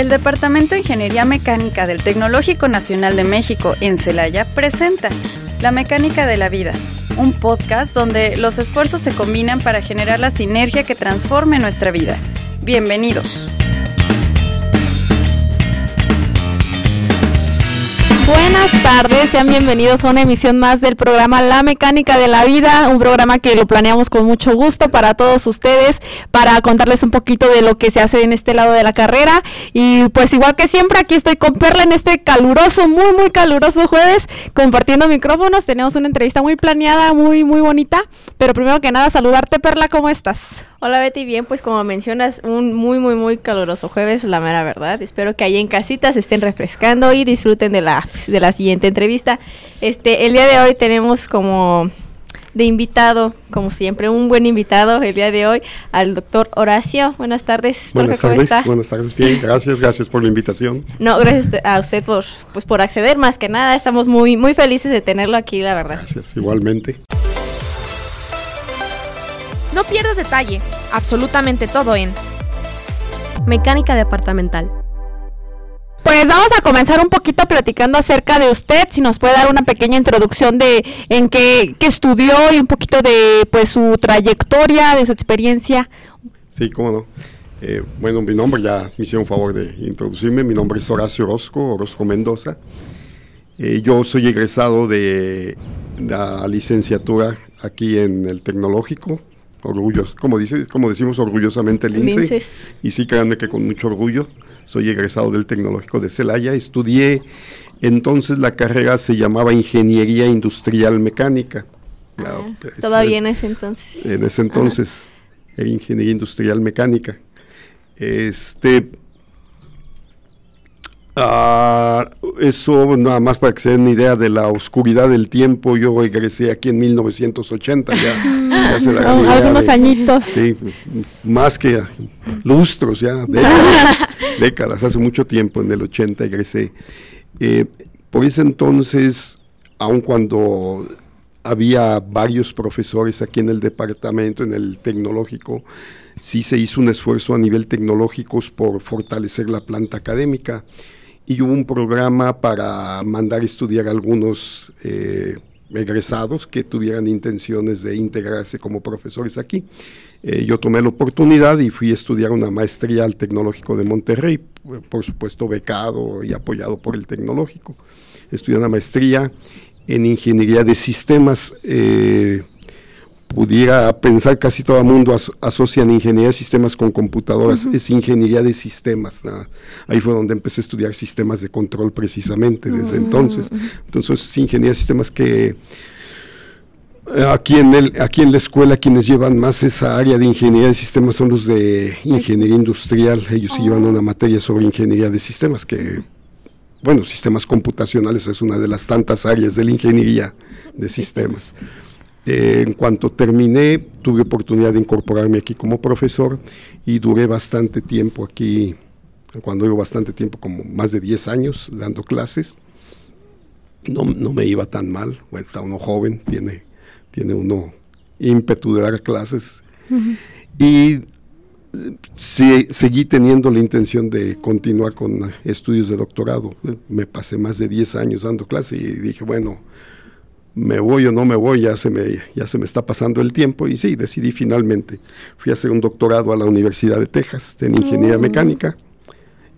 El Departamento de Ingeniería Mecánica del Tecnológico Nacional de México en Celaya presenta La Mecánica de la Vida, un podcast donde los esfuerzos se combinan para generar la sinergia que transforme nuestra vida. Bienvenidos. Buenas tardes, sean bienvenidos a una emisión más del programa La Mecánica de la Vida, un programa que lo planeamos con mucho gusto para todos ustedes, para contarles un poquito de lo que se hace en este lado de la carrera. Y pues igual que siempre, aquí estoy con Perla en este caluroso, muy, muy caluroso jueves, compartiendo micrófonos. Tenemos una entrevista muy planeada, muy, muy bonita. Pero primero que nada, saludarte, Perla, ¿cómo estás? Hola Betty, bien, pues como mencionas, un muy, muy, muy caluroso jueves, la mera verdad. Espero que ahí en casitas estén refrescando y disfruten de la, de la siguiente entrevista. Este, el día de hoy tenemos como de invitado, como siempre, un buen invitado el día de hoy, al doctor Horacio. Buenas tardes. Buenas tardes, buenas tardes, bien, gracias, gracias por la invitación. No, gracias a usted por, pues, por acceder más que nada, estamos muy, muy felices de tenerlo aquí, la verdad. Gracias, igualmente. No pierdas detalle, absolutamente todo en Mecánica Departamental. Pues vamos a comenzar un poquito platicando acerca de usted, si nos puede dar una pequeña introducción de en qué, qué estudió y un poquito de pues su trayectoria, de su experiencia. Sí, cómo no. Eh, bueno, mi nombre, ya me hicieron favor de introducirme, mi nombre es Horacio Orozco, Orozco Mendoza. Eh, yo soy egresado de la licenciatura aquí en el Tecnológico, orgullos, como, dice, como decimos orgullosamente el INSE. Y sí, créanme que con mucho orgullo. Soy egresado del Tecnológico de Celaya. Estudié, entonces la carrera se llamaba Ingeniería Industrial Mecánica. Ah, todavía en ese entonces. En ese entonces, era Ingeniería Industrial Mecánica. Este, Ah, eso nada más para que se den una idea de la oscuridad del tiempo. Yo egresé aquí en 1980, ya, hace algunos añitos. Sí, más que lustros, ya décadas, décadas, hace mucho tiempo, en el 80 egresé. Eh, por ese entonces, aun cuando había varios profesores aquí en el departamento, en el tecnológico, sí se hizo un esfuerzo a nivel tecnológico por fortalecer la planta académica y hubo un programa para mandar estudiar a algunos eh, egresados que tuvieran intenciones de integrarse como profesores aquí. Eh, yo tomé la oportunidad y fui a estudiar una maestría al Tecnológico de Monterrey, por supuesto becado y apoyado por el Tecnológico. Estudié una maestría en Ingeniería de Sistemas. Eh, pudiera pensar casi todo el mundo asocian ingeniería de sistemas con computadoras, es ingeniería de sistemas. Ahí fue donde empecé a estudiar sistemas de control precisamente desde entonces. Entonces, es ingeniería de sistemas que eh, aquí en, el, aquí en la escuela quienes llevan más esa área de ingeniería de sistemas son los de ingeniería industrial. Ellos sí llevan una materia sobre ingeniería de sistemas que bueno, sistemas computacionales es una de las tantas áreas de la ingeniería de sistemas. Eh, en cuanto terminé, tuve oportunidad de incorporarme aquí como profesor y duré bastante tiempo aquí, cuando digo bastante tiempo, como más de 10 años dando clases. No, no me iba tan mal, bueno, está uno joven, tiene, tiene uno ímpetu de dar clases. Y seguí teniendo la intención de continuar con estudios de doctorado. Me pasé más de 10 años dando clases y dije, bueno, me voy o no me voy, ya se me, ya se me está pasando el tiempo y sí, decidí finalmente. Fui a hacer un doctorado a la Universidad de Texas en Ingeniería oh. Mecánica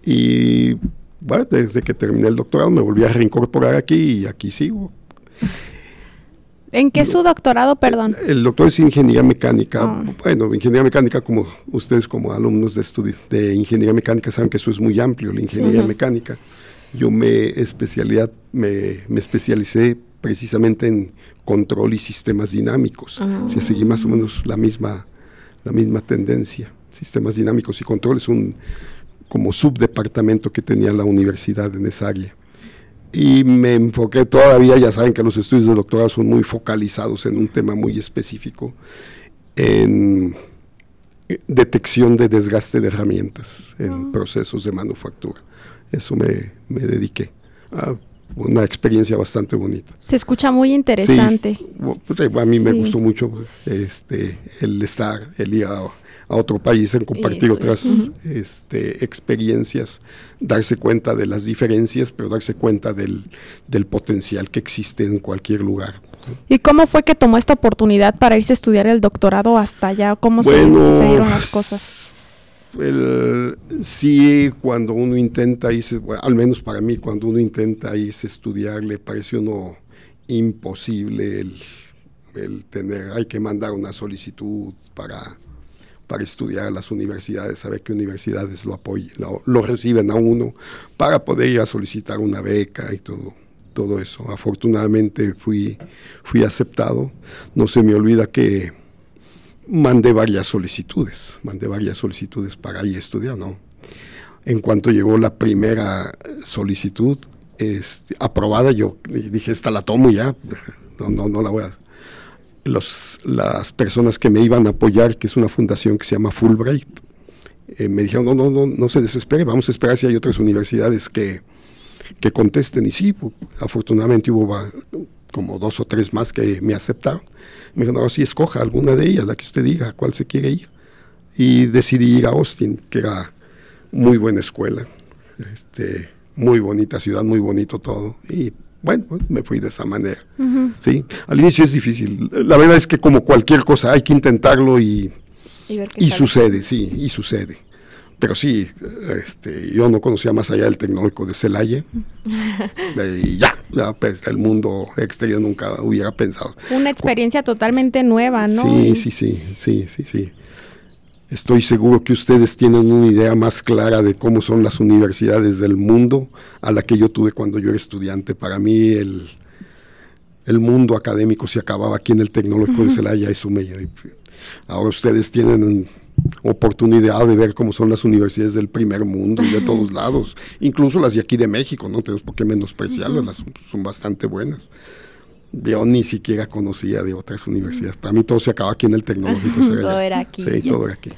y bueno, desde que terminé el doctorado me volví a reincorporar aquí y aquí sigo. ¿En qué es su doctorado, perdón? El doctor es Ingeniería Mecánica. Oh. Bueno, Ingeniería Mecánica, como ustedes como alumnos de estudio de Ingeniería Mecánica saben que eso es muy amplio, la Ingeniería Mecánica. Yo me, especialidad, me, me especialicé precisamente en control y sistemas dinámicos. Uh seguí más o menos la misma, la misma tendencia. Sistemas dinámicos y control es un como subdepartamento que tenía la universidad en esa área. Y me enfoqué todavía, ya saben que los estudios de doctorado son muy focalizados en un tema muy específico, en detección de desgaste de herramientas en procesos de manufactura. Eso me, me dediqué. a una experiencia bastante bonita. Se escucha muy interesante. pues, a mí me gustó mucho este, el estar, el ir a, a otro país, en compartir Eso otras es. este, experiencias, darse cuenta de las diferencias, pero darse cuenta del, del potencial que existe en cualquier lugar. ¿Y cómo fue que tomó esta oportunidad para irse a estudiar el doctorado hasta allá? ¿Cómo se dieron las cosas? El- sí, cuando uno intenta irse, bueno, al menos para mí, cuando uno intenta irse a estudiar, le parece uno imposible el, el tener, hay que mandar una solicitud para, para estudiar a las universidades, saber qué universidades lo apoyan, lo, lo reciben a uno, para poder ir a solicitar una beca y todo. Todo eso. Afortunadamente fui, fui aceptado. No se me olvida que mandé varias solicitudes, mandé varias solicitudes para ir a estudiar, ¿no? En cuanto llegó la primera solicitud este, aprobada, yo dije, esta la tomo ya, no, no, no la voy a... Los, las personas que me iban a apoyar, que es una fundación que se llama Fulbright, eh, me dijeron, no, no, no, no se desespere, vamos a esperar si hay otras universidades que, que contesten. Y sí, afortunadamente hubo como dos o tres más que me aceptaron. Me dijeron, no, sí, escoja alguna de ellas, la que usted diga, cuál se quiere ir. Y decidí ir a Austin, que era muy buena escuela, este, muy bonita ciudad, muy bonito todo. Y bueno, pues, me fui de esa manera. Sí, al inicio es difícil. La verdad es que como cualquier cosa, hay que intentarlo y, Y sucede, sí, y sucede. Pero sí, este, yo no conocía más allá del tecnológico de Celaya. y ya, pues, el mundo exterior nunca hubiera pensado. Una experiencia totalmente nueva, ¿no? Sí, sí, sí, sí, sí, sí. Estoy seguro que ustedes tienen una idea más clara de cómo son las universidades del mundo a la que yo tuve cuando yo era estudiante. Para mí el, el mundo académico se acababa aquí en el Tecnológico de Celaya. Eso me, ahora ustedes tienen oportunidad de ver cómo son las universidades del primer mundo y de todos lados, incluso las de aquí de México, no tenemos por qué menospreciarlas, las son bastante buenas. Yo ni siquiera conocía de otras universidades. Para mí todo se acaba aquí en el tecnológico. Todo era aquí, Sí, ya. todo era aquí.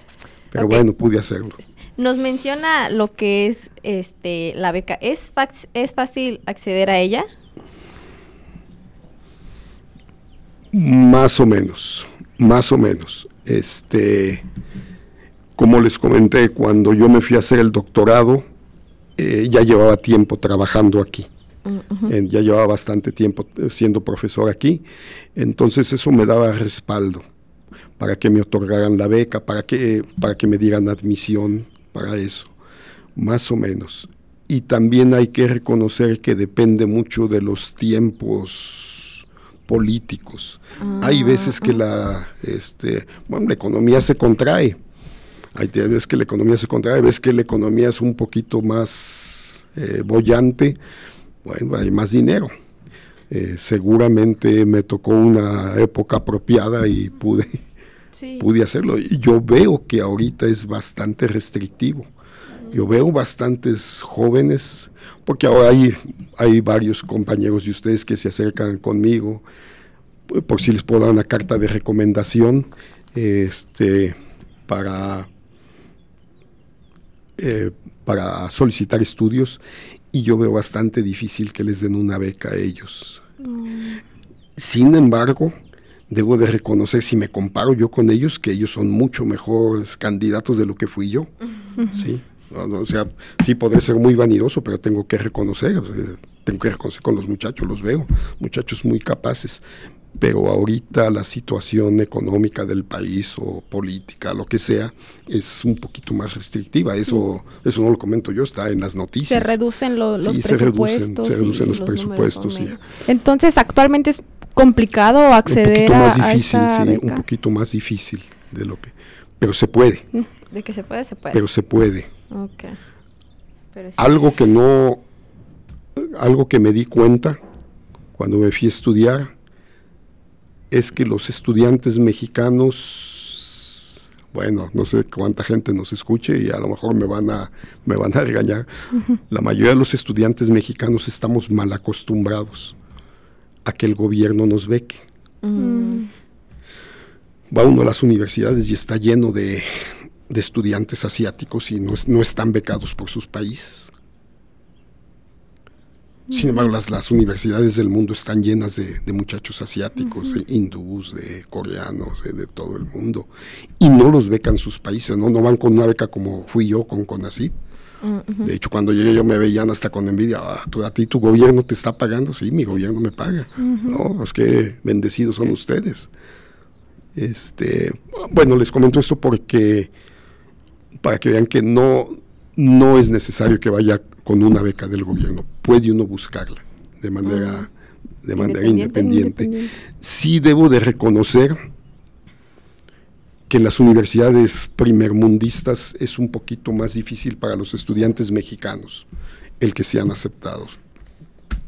Pero bueno, pude hacerlo. Nos menciona lo que es este la beca. ¿Es, ¿Es fácil acceder a ella? Más o menos, más o menos. Este, como les comenté, cuando yo me fui a hacer el doctorado, eh, ya llevaba tiempo trabajando aquí. Eh, ya llevaba bastante tiempo eh, siendo profesor aquí, entonces eso me daba respaldo para que me otorgaran la beca, para que, para que me dieran admisión para eso, más o menos. Y también hay que reconocer que depende mucho de los tiempos políticos. hay veces que la, este, bueno, la economía se contrae. Hay veces que la economía se contrae, hay veces que la economía es un poquito más eh, bollante, bueno, hay más dinero. Eh, seguramente me tocó una época apropiada y pude, Sí. pude hacerlo. Y yo veo que ahorita es bastante restrictivo. Yo veo bastantes jóvenes, porque ahora hay, hay varios compañeros de ustedes que se acercan conmigo, pu- por si les puedo dar una carta de recomendación este, para, eh, para solicitar estudios, y yo veo bastante difícil que les den una beca a ellos. Sin embargo, debo de reconocer, si me comparo yo con ellos, que ellos son mucho mejores candidatos de lo que fui yo. ¿sí? O sea, sí podré ser muy vanidoso, pero tengo que reconocer, eh, tengo que reconocer con los muchachos, los veo, muchachos muy capaces. Pero ahorita la situación económica del país o política, lo que sea, es un poquito más restrictiva. Eso, eso no lo comento yo, está en las noticias. Se reducen lo- los Sí, se reducen, presupuestos. se reducen los presupuestos. sí. Entonces, actualmente es complicado un acceder poquito a, más a difícil, esa sí, beca. un poquito más difícil de lo que, pero se puede, De que se puede, se puede. pero se puede. Ok. Pero sí. Algo que no, algo que me di cuenta cuando me fui a estudiar es que los estudiantes mexicanos, bueno, no sé cuánta gente nos escuche y a lo mejor me van a, me van a regañar. La mayoría de los estudiantes mexicanos estamos mal acostumbrados a que el gobierno nos beque. Mm. va uno a las universidades y está lleno de, de estudiantes asiáticos y no, no están becados por sus países. Sin embargo, las, las universidades del mundo están llenas de, muchachos asiáticos, de hindús, de coreanos, de, todo el mundo. Y no los becan sus países, ¿no? No van con una beca como fui yo con CONACYT. De hecho, cuando llegué yo me veían hasta con envidia, ah, a ti tu gobierno te está pagando, sí, mi gobierno me paga. No, es que bendecidos son ustedes. Este, bueno, les comento esto porque para que vean que no, no es necesario que vaya con una beca del gobierno, puede uno buscarla de manera, de manera independiente. Sí debo de reconocer que en las universidades primermundistas es un poquito más difícil para los estudiantes mexicanos el que sean aceptados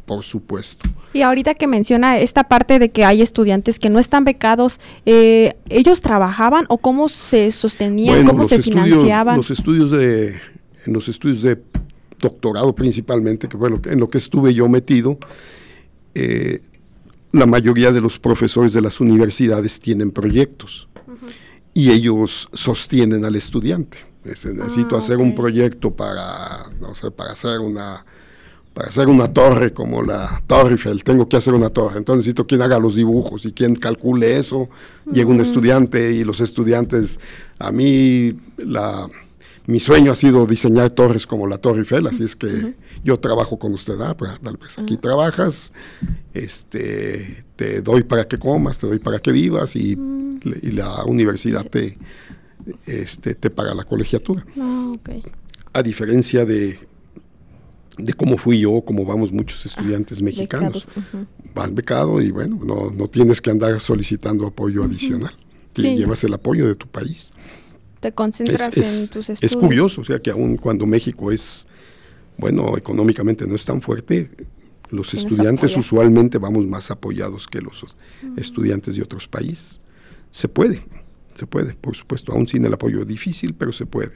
por supuesto. Y ahorita que menciona esta parte de que hay estudiantes que no están becados, eh, ¿ellos trabajaban o cómo se sostenían, cómo se financiaban? Los estudios de, en los estudios de doctorado principalmente, que fue lo que, en lo que estuve yo metido, eh, la mayoría de los profesores de las universidades tienen proyectos y ellos sostienen al estudiante. Necesito ah, hacer un proyecto para, no sé, para hacer una para hacer una torre como la Torre Eiffel, tengo que hacer una torre. Entonces necesito quien haga los dibujos y quien calcule eso. Llega un estudiante y los estudiantes, a mí la, mi sueño ha sido diseñar torres como la Torre Eiffel, así es que yo trabajo con usted. Ah, pues, pues aquí trabajas, este, te doy para que comas, te doy para que vivas y, la universidad te, este, te paga la colegiatura. Ah, a diferencia de de cómo fui yo, cómo vamos muchos ah, estudiantes mexicanos. Vas becado y bueno, no, no tienes que andar solicitando apoyo adicional. Llevas el apoyo de tu país. Te concentras en tus estudios. Es curioso, o sea que aun cuando México es, bueno, económicamente no es tan fuerte, los estudiantes usualmente vamos más apoyados que los estudiantes de otros países. Se puede, se puede, por supuesto, aún sin el apoyo difícil, pero se puede.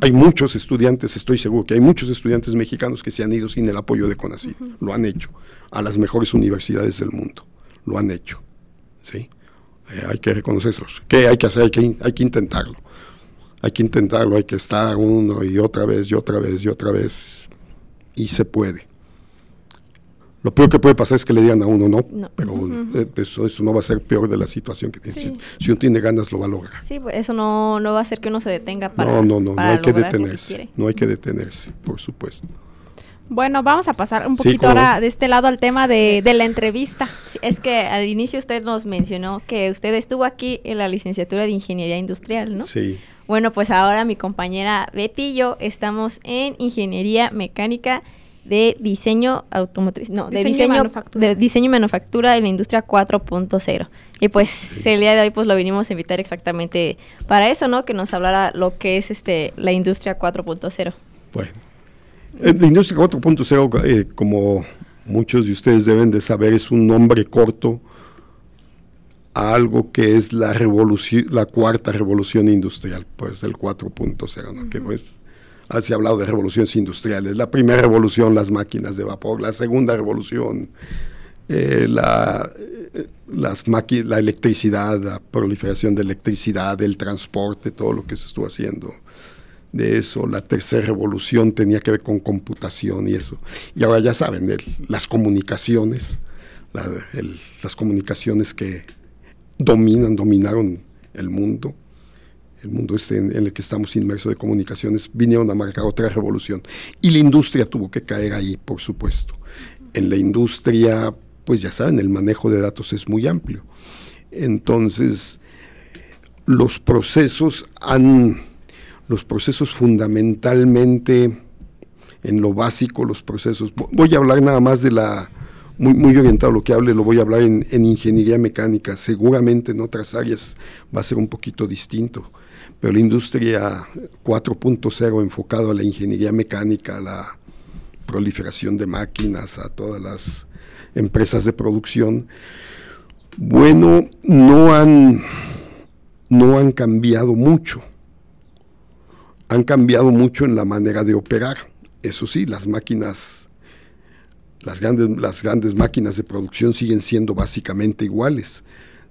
Hay muchos estudiantes, estoy seguro que hay muchos estudiantes mexicanos que se han ido sin el apoyo de CONACYT, lo han hecho, a las mejores universidades del mundo, lo han hecho, ¿sí? Eh, hay que reconocerlo. ¿Qué hay que hacer? Hay que, hay que intentarlo. Hay que intentarlo, hay que estar uno y otra vez y otra vez y otra vez, y se puede. Lo peor que puede pasar es que le digan a uno no, pero eh, eso, eso, no va a ser peor de la situación que tiene. Si, uno tiene ganas, lo va a lograr. Sí, pues eso no, no va a hacer que uno se detenga para. No, no, no, no hay que detenerse. No hay que detenerse, por supuesto. Bueno, vamos a pasar un poquito ahora de este lado al tema de, de la entrevista. es que al inicio usted nos mencionó que usted estuvo aquí en la licenciatura de Ingeniería Industrial, ¿no? Sí. Bueno, pues ahora mi compañera Betty y yo estamos en Ingeniería Mecánica de diseño automotriz, no, de diseño, manufactura. de diseño y manufactura de la industria 4.0. Y pues el día de hoy pues lo vinimos a invitar exactamente para eso, ¿no? Que nos hablara lo que es este la industria 4.0. Bueno, eh, la industria 4.0, eh, como muchos de ustedes deben de saber, es un nombre corto a algo que es la revolución, la cuarta revolución industrial, pues el 4.0, ¿no? Que pues se ha hablado de revoluciones industriales. La primera revolución, las máquinas de vapor. La segunda revolución, eh, la, eh, las la electricidad, la proliferación de electricidad, el transporte, todo lo que se estuvo haciendo de eso. La tercera revolución tenía que ver con computación y eso. Y ahora ya saben, las comunicaciones, las comunicaciones que dominan, dominaron el mundo el mundo este en, el que estamos inmersos de comunicaciones, vinieron a marcar otra revolución. Y la industria tuvo que caer ahí, por supuesto. En la industria, pues ya saben, el manejo de datos es muy amplio. Entonces, los procesos han, los procesos fundamentalmente, en lo básico, los procesos, voy a hablar nada más de la, muy, muy orientado a lo que hable, lo voy a hablar en, en, ingeniería mecánica. Seguramente en otras áreas va a ser un poquito distinto pero la industria 4.0 enfocado a la ingeniería mecánica, a la proliferación de máquinas, a todas las empresas de producción, bueno, no han, no han cambiado mucho. Han cambiado mucho en la manera de operar. Eso sí, las máquinas, las grandes, las grandes máquinas de producción siguen siendo básicamente iguales.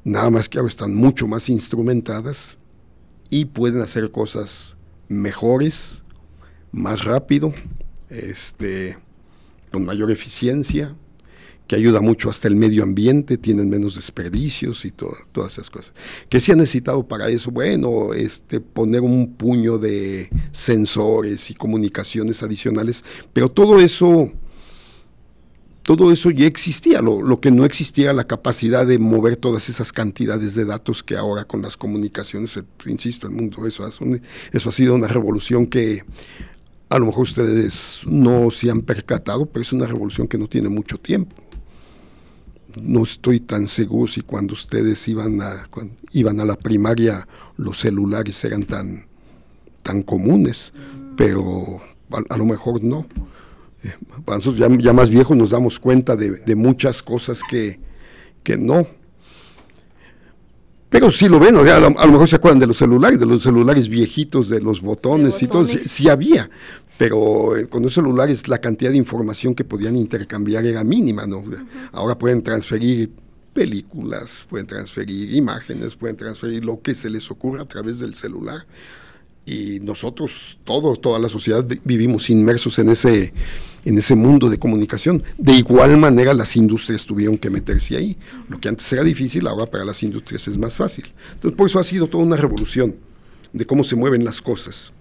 Nada más que ahora están mucho más instrumentadas y pueden hacer cosas mejores, más rápido, este, con mayor eficiencia, que ayuda mucho hasta el medio ambiente, tienen menos desperdicios y todas esas cosas. ¿Qué se ha necesitado para eso? Bueno, este, poner un puño de sensores y comunicaciones adicionales, pero todo eso, todo eso ya existía, lo, lo que no existía la capacidad de mover todas esas cantidades de datos que ahora con las comunicaciones, eh, insisto, el mundo, eso, eso ha sido una revolución que a lo mejor ustedes no se han percatado, pero es una revolución que no tiene mucho tiempo no estoy tan seguro si cuando ustedes iban a, iban a la primaria los celulares eran tan, tan comunes, pero a, lo mejor no. Eh, nosotros ya, más viejos nos damos cuenta de, muchas cosas que, que, no. Pero sí lo ven, a, lo, mejor se acuerdan de los celulares, de los celulares viejitos, de los botones, y todo, sí, había, pero eh, con los celulares la cantidad de información que podían intercambiar era mínima, ¿no? Ahora pueden transferir películas, pueden transferir imágenes, pueden transferir lo que se les ocurra a través del celular. Y nosotros, todos, toda la sociedad, vivimos inmersos en ese, en ese mundo de comunicación. De igual manera, las industrias tuvieron que meterse ahí. Lo que antes era difícil, ahora para las industrias es más fácil. Entonces, por eso ha sido toda una revolución de cómo se mueven las cosas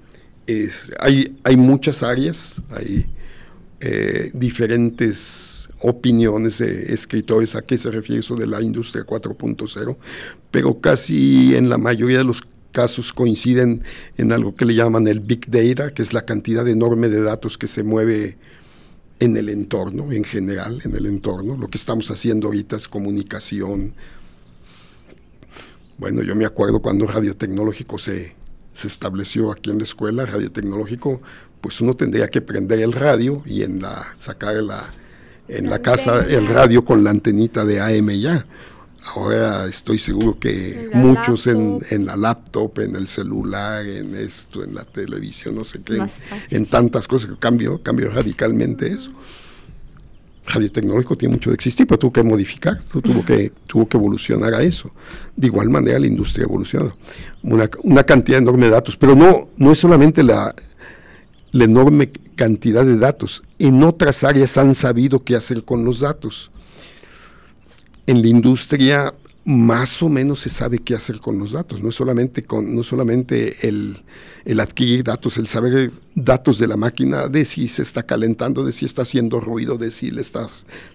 hay, hay muchas áreas, hay eh, diferentes opiniones de escritores a qué se refiere eso de la industria 4.0, pero casi en la mayoría de los casos coinciden en algo que le llaman el big data, que es la cantidad enorme de datos que se mueve en el entorno, en general, en el entorno. Lo que estamos haciendo ahorita es comunicación. Bueno, yo me acuerdo cuando Radio Tecnológico se, se estableció aquí en la escuela, Radio Tecnológico, pues uno tendría que prender el radio y en la sacar la, en la, casa el radio con la antenita de AM ya. Ahora estoy seguro que muchos en, en, la laptop, en el celular, en esto, en la televisión, no sé qué, en, tantas cosas, cambio, cambio radicalmente eso. Radio Tecnológico tiene mucho de existir, pero tuvo que modificar, tuvo que, tuvo que evolucionar a eso. De igual manera la industria evolucionó. Una, una cantidad enorme de datos, pero no, no es solamente la, la enorme cantidad de datos. En otras áreas han sabido qué hacer con los datos. En la industria más o menos se sabe qué hacer con los datos, no es solamente, con, no solamente el, el, adquirir datos, el saber datos de la máquina, de si se está calentando, de si está haciendo ruido, de si le está,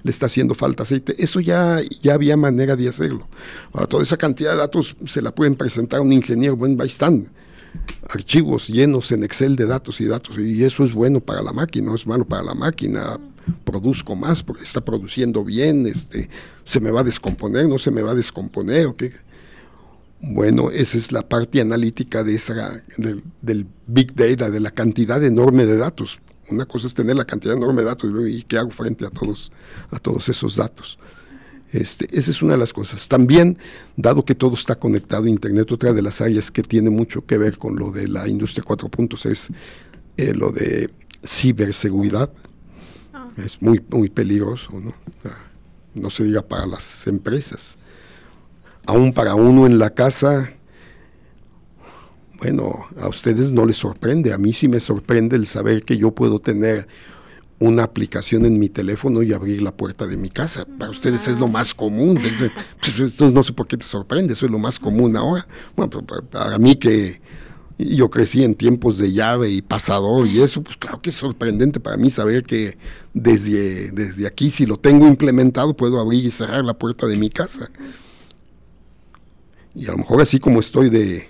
le está haciendo falta aceite, eso ya, ya había manera de hacerlo. Ahora, toda esa cantidad de datos se la pueden presentar a un ingeniero, bueno, ahí están, archivos llenos en Excel de datos y datos, y eso es bueno para la máquina, no es malo para la máquina, produzco más porque está produciendo bien, este, se me va a descomponer, no se me va a descomponer, ¿o qué? Bueno, esa es la parte analítica de esa, del, big data, de la cantidad enorme de datos. Una cosa es tener la cantidad enorme de datos y qué hago frente a todos, a todos esos datos. Este, esa es una de las cosas. También, dado que todo está conectado a Internet, otra de las áreas que tiene mucho que ver con lo de la industria 4.0 es eh, lo de ciberseguridad. Es muy, muy peligroso, ¿no? no se diga para las empresas. Aún para uno en la casa, bueno, a ustedes no les sorprende, a mí sí me sorprende el saber que yo puedo tener una aplicación en mi teléfono y abrir la puerta de mi casa. Para ustedes es lo más común. Entonces no sé por qué te sorprende, eso es lo más común ahora. Bueno, para mí que yo crecí en tiempos de llave y pasador y eso, pues claro que es sorprendente para mí saber que desde, desde aquí, si lo tengo implementado, puedo abrir y cerrar la puerta de mi casa. Y a lo mejor así como estoy de,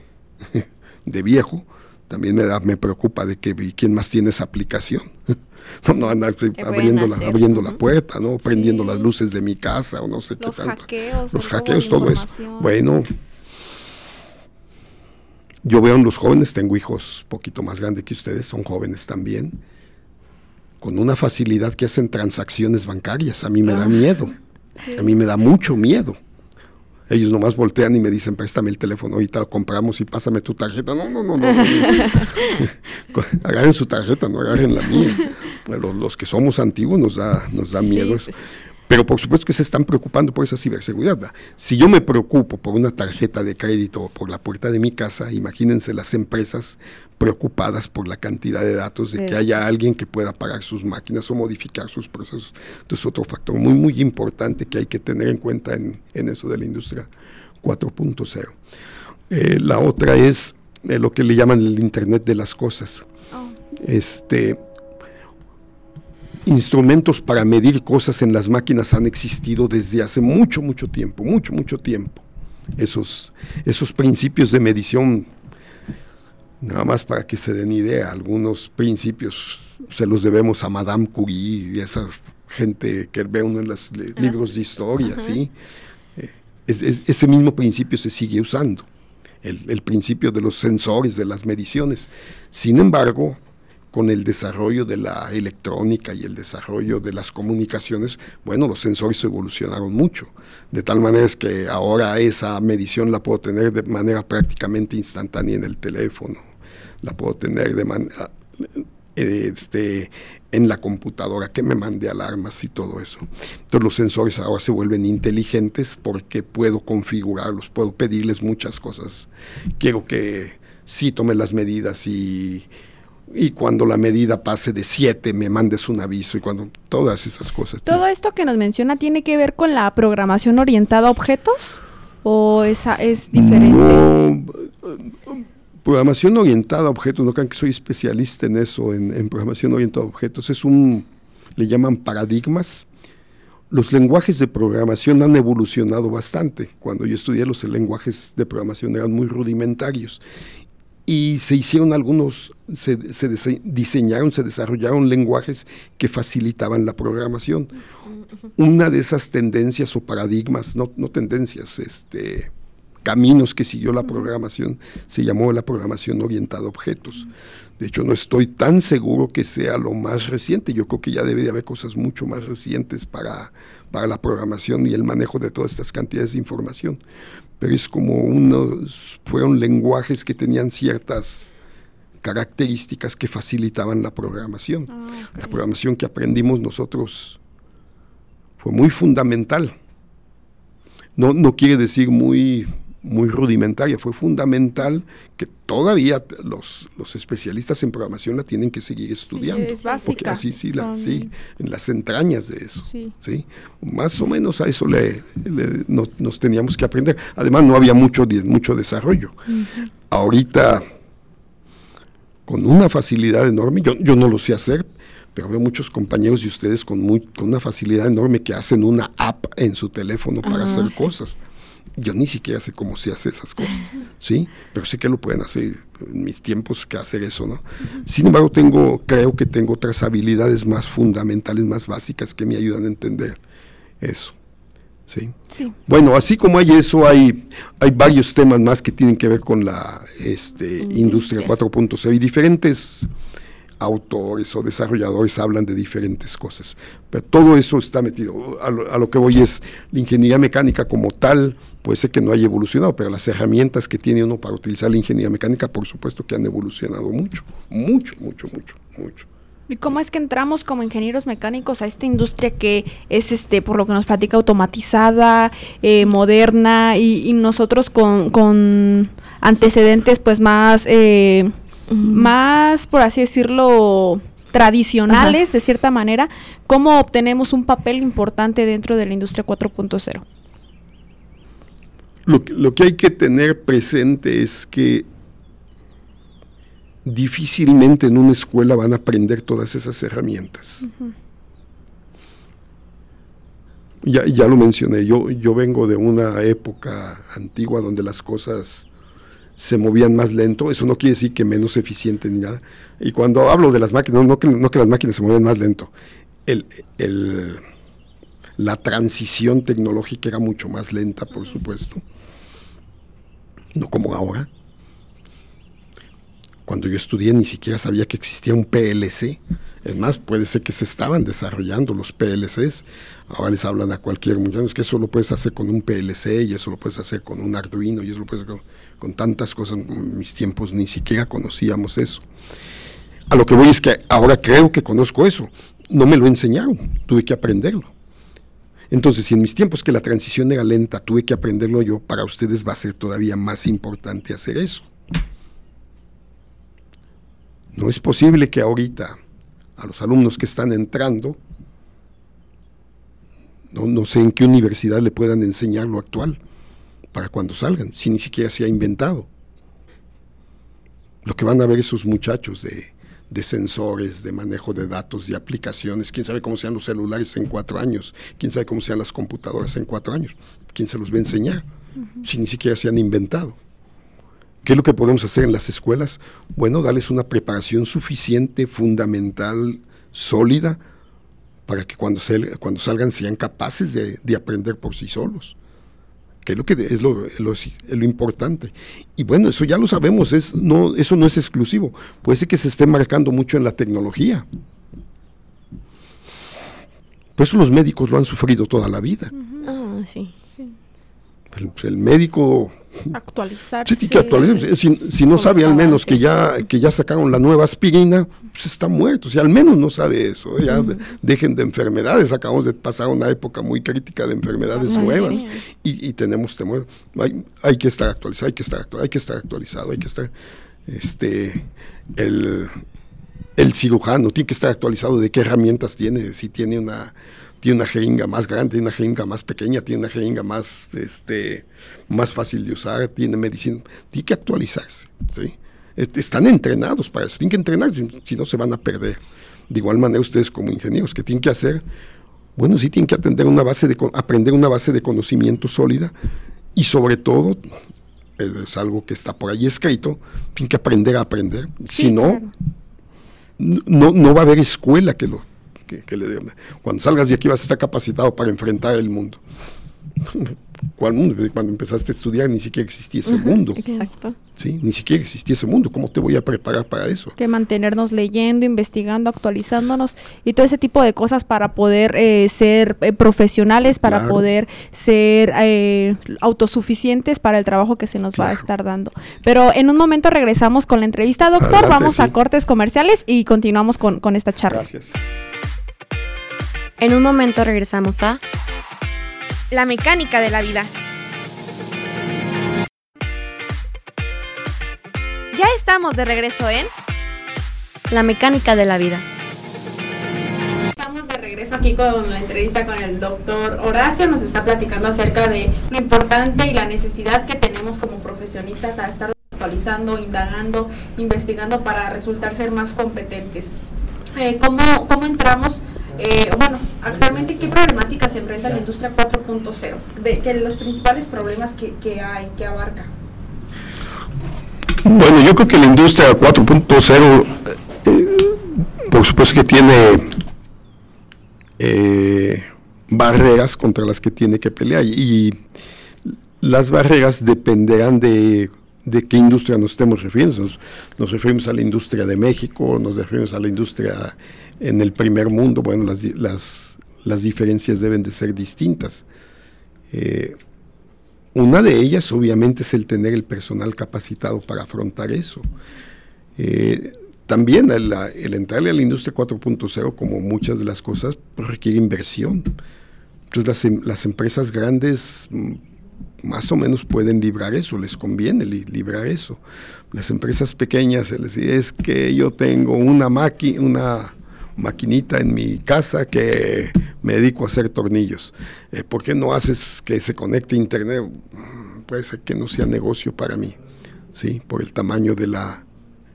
de viejo, también me, da, me preocupa de que quién más tiene esa aplicación. no, andar abriendo, la, abriendo la puerta, ¿no? Prendiendo las luces de mi casa o no sé qué tanto. Hackeos, los hackeos, todo eso. Bueno, yo veo en los jóvenes, tengo hijos poquito más grandes que ustedes, son jóvenes también, con una facilidad que hacen transacciones bancarias. A mí me da ah. miedo, a mí me da mucho miedo. Ellos nomás voltean y me dicen, préstame el teléfono, ahorita lo compramos y pásame tu tarjeta. No, no, no, no. agarren su tarjeta, no agarren la mía. los, que somos antiguos nos da, nos da miedo eso. Pues pero por supuesto que se están preocupando por esa ciberseguridad. Si yo me preocupo por una tarjeta de crédito por la puerta de mi casa, imagínense las empresas preocupadas por la cantidad de datos, de que haya alguien que pueda pagar sus máquinas o modificar sus procesos. Entonces, otro factor muy, muy importante que hay que tener en cuenta en, eso de la industria 4.0. Eh, la otra es eh, lo que le llaman el Internet de las Cosas. Oh. Este, instrumentos para medir cosas en las máquinas han existido desde hace mucho, mucho tiempo, mucho, mucho tiempo. Esos, esos principios de medición Nada más para que se den idea, algunos principios se los debemos a Madame Curie y esa gente que ve uno en los libros de historia, ¿sí? Eh, ese mismo principio se sigue usando, el, principio de los sensores, de las mediciones. Sin embargo, con el desarrollo de la electrónica y el desarrollo de las comunicaciones, bueno, los sensores evolucionaron mucho, de tal manera es que ahora esa medición la puedo tener de manera prácticamente instantánea en el teléfono la puedo tener de manera este, en la computadora, que me mande alarmas y todo eso. Entonces los sensores ahora se vuelven inteligentes porque puedo configurarlos, puedo pedirles muchas cosas. Quiero que sí tome las medidas y, y cuando la medida pase de 7 me mandes un aviso y cuando todas esas cosas. ¿Todo esto que nos menciona tiene que ver con la programación orientada a objetos? ¿O esa es diferente? No, Programación orientada a objetos, no crean que soy especialista en eso, en, programación orientada a objetos, es un, le llaman paradigmas. Los lenguajes de programación han evolucionado bastante. Cuando yo estudié los lenguajes de programación eran muy rudimentarios y se hicieron algunos, se, diseñaron, se desarrollaron lenguajes que facilitaban la programación. Una de esas tendencias o paradigmas, no, no tendencias, este, caminos que siguió la programación se llamó la programación orientada a objetos. De hecho, no estoy tan seguro que sea lo más reciente. Yo creo que ya debe de haber cosas mucho más recientes para, para la programación y el manejo de todas estas cantidades de información. Pero es como unos, fueron lenguajes que tenían ciertas características que facilitaban la programación. Ah, la programación que aprendimos nosotros fue muy fundamental. No, no quiere decir muy muy rudimentaria, fue fundamental que todavía los, los especialistas en programación la tienen que seguir estudiando. Sí, es básica. así, sí, sí, en las entrañas de eso. Sí. Más o menos a eso le, nos teníamos que aprender. Además no había mucho, mucho desarrollo. Ahorita, con una facilidad enorme, yo, yo no lo sé hacer, pero veo muchos compañeros de ustedes con, muy, con una facilidad enorme que hacen una app en su teléfono para ah, hacer cosas. Yo ni siquiera sé cómo se hace esas cosas, ¿sí? Pero sé que lo pueden hacer en mis tiempos que hacer eso, ¿no? Sin embargo, tengo, creo que tengo otras habilidades más fundamentales, más básicas que me ayudan a entender eso. ¿Sí? sí. Bueno, así como hay eso, hay, hay varios temas más que tienen que ver con la este, industria 4.0 y diferentes autores o desarrolladores hablan de diferentes cosas. Pero todo eso está metido. A lo, que voy es, la ingeniería mecánica como tal, puede ser que no haya evolucionado, pero las herramientas que tiene uno para utilizar la ingeniería mecánica, por supuesto que han evolucionado mucho, mucho, mucho, mucho, mucho. ¿Y cómo es que entramos como ingenieros mecánicos a esta industria que es, este, por lo que nos platica, automatizada, eh, moderna y, nosotros con, con, antecedentes pues más... Eh, más, por así decirlo, tradicionales, de cierta manera, ¿cómo obtenemos un papel importante dentro de la industria 4.0? Lo, lo, que hay que tener presente es que difícilmente en una escuela van a aprender todas esas herramientas. ya, ya, lo mencioné, yo, yo vengo de una época antigua donde las cosas se movían más lento, eso no quiere decir que menos eficiente ni nada. Y cuando hablo de las máquinas, no, que, no que las máquinas se movían más lento, el, el, la transición tecnológica era mucho más lenta, por supuesto, no como ahora. Cuando yo estudié ni siquiera sabía que existía un PLC. Es más, puede ser que se estaban desarrollando los PLCs. Ahora les hablan a cualquier muchacho, es que eso lo puedes hacer con un PLC y eso lo puedes hacer con un Arduino y eso lo puedes hacer con, tantas cosas. En mis tiempos ni siquiera conocíamos eso. A lo que voy es que ahora creo que conozco eso. No me lo enseñaron, tuve que aprenderlo. Entonces, si en mis tiempos que la transición era lenta, tuve que aprenderlo yo, para ustedes va a ser todavía más importante hacer eso. No es posible que ahorita a los alumnos que están entrando, no, no sé en qué universidad le puedan enseñar lo actual para cuando salgan, si ni siquiera se ha inventado. Lo que van a ver esos muchachos de, de sensores, de manejo de datos, de aplicaciones, quién sabe cómo sean los celulares en cuatro años, quién sabe cómo sean las computadoras en cuatro años, quién se los va a enseñar, si ni siquiera se han inventado. ¿Qué es lo que podemos hacer en las escuelas? Bueno, darles una preparación suficiente, fundamental, sólida, para que cuando, cuando salgan sean capaces de, de aprender por sí solos que es lo que es lo, lo, importante. Y bueno, eso ya lo sabemos, es, no, eso no es exclusivo. Puede ser que se esté marcando mucho en la tecnología. Por eso los médicos lo han sufrido toda la vida. Ah, sí. el médico actualizarse. Si, no sabe al menos que ya, que ya sacaron la nueva aspirina, pues está muerto. Si al menos no sabe eso, ya dejen de enfermedades. Acabamos de pasar una época muy crítica de enfermedades nuevas y, tenemos temor. Hay, hay, que estar actualizado, hay que estar actualizado, hay que estar actualizado, hay que estar este el, el cirujano tiene que estar actualizado de qué herramientas tiene, si tiene una tiene una jeringa más grande, tiene una jeringa más pequeña, tiene una jeringa más, este, más fácil de usar, tiene medicina, tiene que actualizarse, ¿sí? Están entrenados para eso, tienen que entrenar, si no se van a perder. De igual manera ustedes como ingenieros, que tienen que hacer? Bueno, sí tienen que atender una base de, aprender una base de conocimiento sólida y sobre todo, es algo que está por ahí escrito, tienen que aprender a aprender. si no, no, no va a haber escuela que lo, que, le Cuando salgas de aquí vas a estar capacitado para enfrentar el mundo. ¿Cuál mundo? Cuando empezaste a estudiar ni siquiera existía ese mundo. Exacto. Sí, ni siquiera existía ese mundo. ¿Cómo te voy a preparar para eso? Que mantenernos leyendo, investigando, actualizándonos y todo ese tipo de cosas para poder eh, ser eh, profesionales, para poder ser eh, autosuficientes para el trabajo que se nos va a estar dando. Pero en un momento regresamos con la entrevista, doctor. Vamos a cortes comerciales y continuamos con, con esta charla. Gracias. En un momento regresamos a La mecánica de la vida. Ya estamos de regreso en La mecánica de la vida. Estamos de regreso aquí con la entrevista con el doctor Horacio. Nos está platicando acerca de lo importante y la necesidad que tenemos como profesionistas a estar actualizando, indagando, investigando para resultar ser más competentes. Eh, ¿cómo, ¿Cómo entramos eh, bueno, actualmente, ¿qué problemáticas se enfrenta la industria 4.0? De que los principales problemas que, hay, que abarca. Bueno, yo creo que la industria 4.0, eh, por supuesto que tiene eh, barreras contra las que tiene que pelear y las barreras dependerán de de qué industria nos estemos refiriendo. Nos, nos, referimos a la industria de México, nos referimos a la industria en el primer mundo, bueno, las, las, las diferencias deben de ser distintas. Eh, una de ellas, obviamente, es el tener el personal capacitado para afrontar eso. Eh, también el, el, entrarle a la industria 4.0, como muchas de las cosas, requiere inversión. Entonces las, em, las empresas grandes mm, más o menos pueden librar eso, les conviene librar eso. Las empresas pequeñas les dice, es que yo tengo una máquina, una maquinita en mi casa que me dedico a hacer tornillos. Eh, ¿Por qué no haces que se conecte internet? Puede ser que no sea negocio para mí, ¿sí? Por el tamaño de la...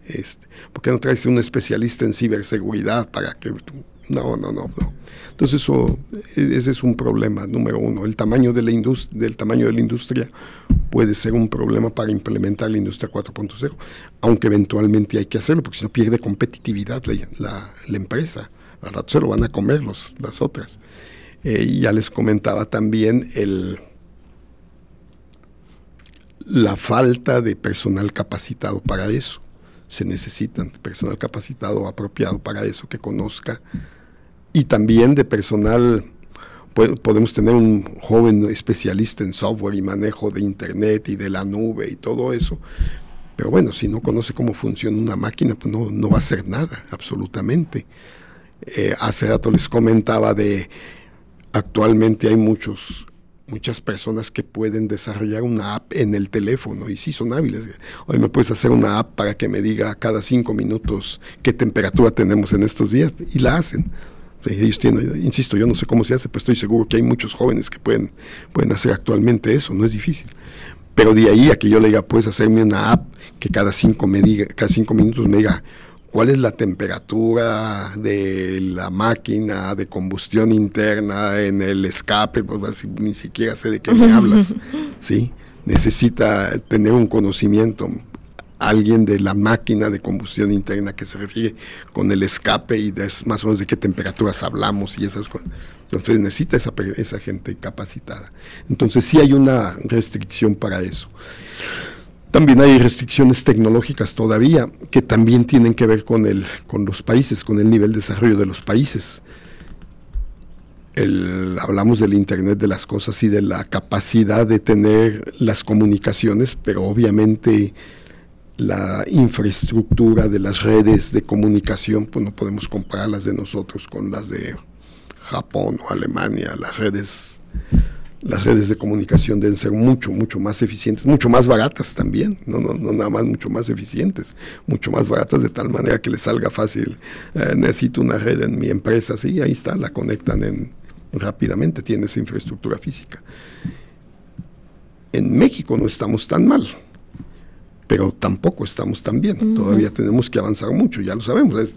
Este, ¿Por qué no traes un especialista en ciberseguridad para que... No, no, no. Entonces eso, ese es un problema número uno. El tamaño de la industria, del tamaño de la industria puede ser un problema para implementar la industria 4.0, aunque eventualmente hay que hacerlo, porque si no pierde competitividad la, la, empresa. Al rato se lo van a comer los, las otras. Eh, ya les comentaba también el, la falta de personal capacitado para eso. Se necesitan personal capacitado apropiado para eso, que conozca, y también de personal podemos tener un joven especialista en software y manejo de Internet y de la nube y todo eso. Pero bueno, si no conoce cómo funciona una máquina, pues no, no va a hacer nada, absolutamente. Eh, hace rato les comentaba de, actualmente hay muchos muchas personas que pueden desarrollar una app en el teléfono y sí son hábiles. Hoy me puedes hacer una app para que me diga cada cinco minutos qué temperatura tenemos en estos días y la hacen. Ellos tienen, insisto, yo no sé cómo se hace, pero estoy seguro que hay muchos jóvenes que pueden, pueden hacer actualmente eso, no es difícil. Pero de ahí a que yo le diga, puedes hacerme una app que cada cinco, me diga, cada cinco minutos me diga cuál es la temperatura de la máquina de combustión interna en el escape, pues ni siquiera sé de qué me hablas, ¿sí? Necesita tener un conocimiento, alguien de la máquina de combustión interna que se refiere con el escape y de más o menos de qué temperaturas hablamos y esas cosas. Entonces necesita esa, esa gente capacitada. Entonces sí hay una restricción para eso. También hay restricciones tecnológicas todavía que también tienen que ver con, el, con los países, con el nivel de desarrollo de los países. hablamos del Internet de las Cosas y de la capacidad de tener las comunicaciones, pero obviamente la infraestructura de las redes de comunicación, pues no podemos compararlas de nosotros con las de Japón o Alemania, las redes las redes de comunicación deben ser mucho, mucho más eficientes, mucho más baratas también, no, no, no nada más mucho más eficientes, mucho más baratas de tal manera que les salga fácil. Eh, necesito una red en mi empresa, sí, ahí está, la conectan en, rápidamente, tiene esa infraestructura física. En México no estamos tan mal, pero tampoco estamos tan bien, todavía tenemos que avanzar mucho, ya lo sabemos.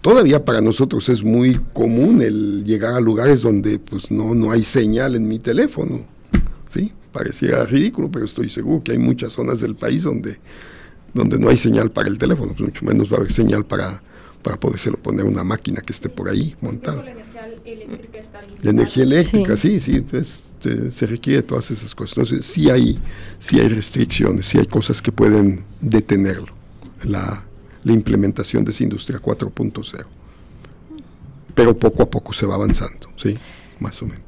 Todavía para nosotros es muy común el llegar a lugares donde pues no, no hay señal en mi teléfono. ¿sí? Parecía ridículo, pero estoy seguro que hay muchas zonas del país donde, donde no hay señal para el teléfono, pues mucho menos va a haber señal para, para podérselo poner una máquina que esté por ahí montada. La energía eléctrica está La energía eléctrica, sí, sí, entonces, se, requiere todas esas cosas. Entonces sí hay, sí hay restricciones, sí hay cosas que pueden detenerlo. La, la implementación de esa industria 4.0. Pero poco a poco se va avanzando, ¿sí? Más o menos.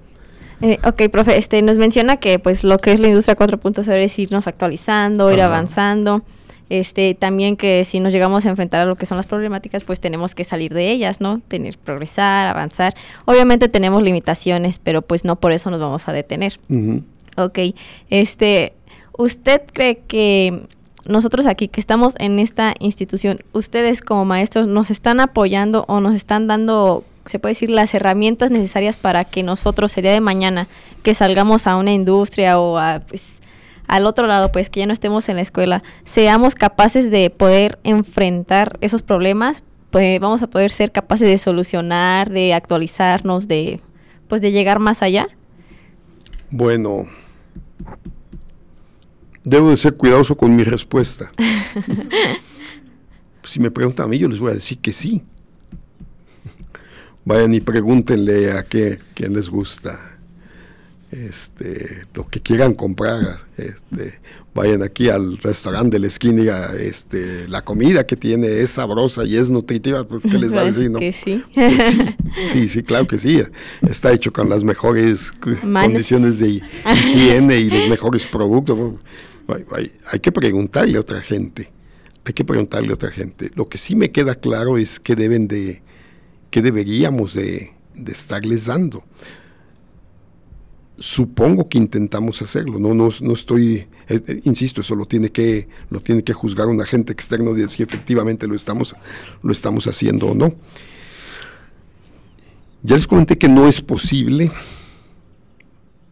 Eh, ok, profe, este, nos menciona que pues lo que es la industria 4.0 es irnos actualizando, ir avanzando. Este, también que si nos llegamos a enfrentar a lo que son las problemáticas, pues tenemos que salir de ellas, ¿no? Tener, progresar, avanzar. Obviamente tenemos limitaciones, pero pues no por eso nos vamos a detener. Ok, este, ¿usted cree que nosotros aquí que estamos en esta institución, ustedes como maestros nos están apoyando o nos están dando, se puede decir, las herramientas necesarias para que nosotros el día de mañana que salgamos a una industria o a, pues, al otro lado, pues que ya no estemos en la escuela, seamos capaces de poder enfrentar esos problemas, pues vamos a poder ser capaces de solucionar, de actualizarnos, de pues de llegar más allá. Bueno, debo de ser cuidadoso con mi respuesta. si me preguntan a mí, yo les voy a decir que sí. Vayan y pregúntenle a qué, quién les gusta. Este, lo que quieran comprar, este, vayan aquí al restaurante de la esquina y este, la comida que tiene es sabrosa y es nutritiva, pues ¿qué les va a decir? No? Que sí. Pues sí. sí, sí, claro que sí. Está hecho con las mejores condiciones de higiene y los mejores productos. Hay, que preguntarle a otra gente. Hay que preguntarle a otra gente. Lo que sí me queda claro es que deben de, que deberíamos de, estarles dando. Supongo que intentamos hacerlo. No, no, no estoy, eh, eh, insisto, eso lo tiene que, lo tiene que juzgar un agente externo de si efectivamente lo estamos, lo estamos haciendo o no. Ya les comenté que no es posible.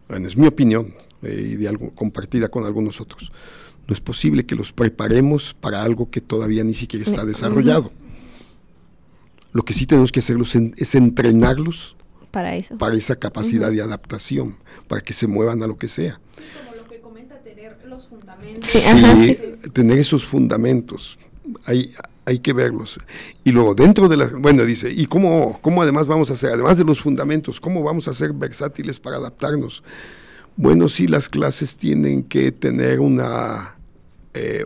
Bueno, es mi opinión eh, y de algo compartida con algunos otros. No es posible que los preparemos para algo que todavía ni siquiera está desarrollado. Lo que sí tenemos que hacerlos es entrenarlos para eso. Para esa capacidad de adaptación, para que se muevan a lo que sea. como lo que comenta, tener los fundamentos. Sí, tener esos fundamentos. Hay, hay que verlos. Y luego dentro de la, bueno, dice, ¿y cómo, cómo además vamos a hacer, además de los fundamentos, cómo vamos a ser versátiles para adaptarnos? Bueno, sí, las clases tienen que tener una, eh,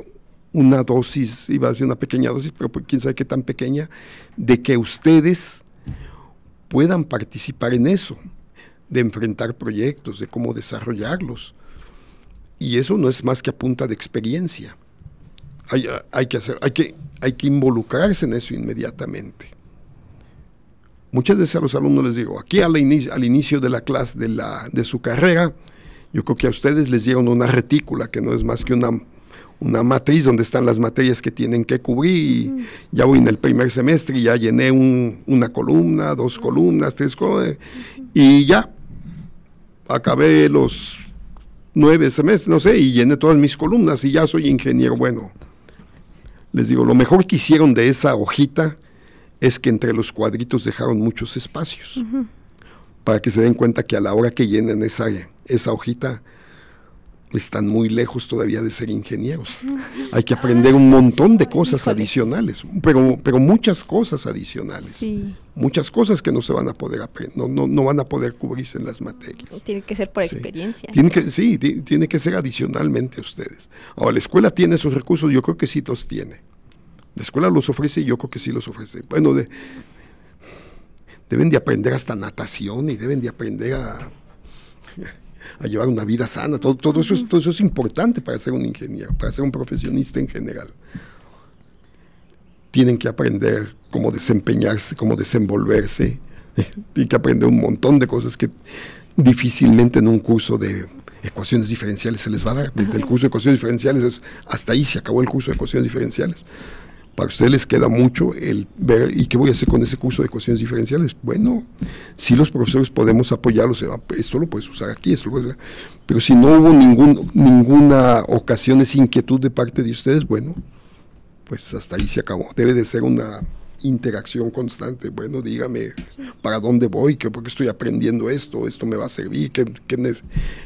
una dosis, iba a decir una pequeña dosis, pero pues, quién sabe qué tan pequeña, de que ustedes puedan participar en eso, de enfrentar proyectos, de cómo desarrollarlos. Y eso no es más que a punta de experiencia. Hay, hay, que hacer, hay, que, hay que involucrarse en eso inmediatamente. muchas veces a los alumnos les digo, aquí al inicio, al inicio de la clase, de, la, de su carrera, yo creo que a ustedes les dieron una retícula, que no es más que una, una matriz donde están las materias que tienen que cubrir. Y ya voy en el primer semestre y ya llené una columna, dos columnas, tres columnas, y ya acabé los nueve semestres, no sé, y llené todas mis columnas y ya soy ingeniero. Bueno, les digo, lo mejor que hicieron de esa hojita es que entre los cuadritos dejaron muchos espacios para que se den cuenta que a la hora que llenen esa, esa hojita están muy lejos todavía de ser ingenieros. Hay que aprender un montón de cosas adicionales, pero, pero muchas cosas adicionales. Muchas cosas que no se van a poder aprender, no, no, no, van a poder cubrirse en las materias. Tiene que ser por experiencia. Tiene que, sí, tiene que ser adicionalmente a ustedes. Ahora, la escuela tiene esos recursos, yo creo que sí los tiene. La escuela los ofrece y yo creo que sí los ofrece. Bueno, de, deben de aprender hasta natación y deben de aprender a, a llevar una vida sana. Todo, todo, eso es, todo eso es importante para ser un ingeniero, para ser un profesionista en general. Tienen que aprender cómo desempeñarse, cómo desenvolverse. Tienen que aprender un montón de cosas que difícilmente en un curso de ecuaciones diferenciales se les va a dar. El curso de ecuaciones diferenciales es hasta ahí se acabó el curso de ecuaciones diferenciales. Para ustedes les queda mucho el ver, ¿y qué voy a hacer con ese curso de ecuaciones diferenciales? Bueno, si los profesores podemos apoyarlos, esto lo puedes usar aquí, esto lo pero si no hubo ningún, ninguna ocasión, esa inquietud de parte de ustedes, bueno, pues hasta ahí se acabó. Debe de ser una interacción constante. Bueno, dígame para dónde voy, ¿Qué, por qué estoy aprendiendo esto, esto me va a servir, ¿Qué,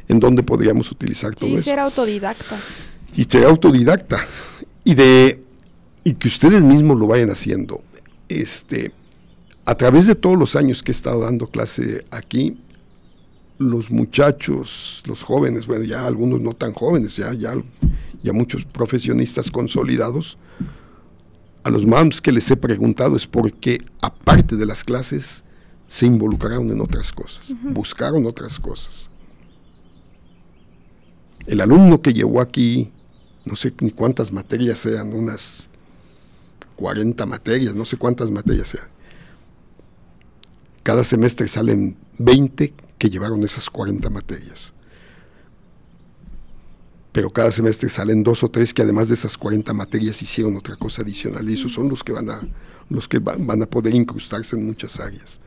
en dónde podríamos utilizar todo eso. Y ser autodidacta. Y ser autodidacta. Y de y que ustedes mismos lo vayan haciendo. Este, a través de todos los años que he estado dando clase aquí, los muchachos, los jóvenes, bueno, ya algunos no tan jóvenes, ya, ya, ya muchos profesionistas consolidados, a los MAMS que les he preguntado es porque, aparte de las clases, se involucraron en otras cosas, buscaron otras cosas. El alumno que llevó aquí, no sé ni cuántas materias sean, unas 40 materias, no sé cuántas materias sean. Cada semestre salen 20 que llevaron esas 40 materias. Pero cada semestre salen dos o tres que además de esas 40 materias hicieron otra cosa adicional. Y esos son los que van a, los que van, a poder incrustarse en muchas áreas.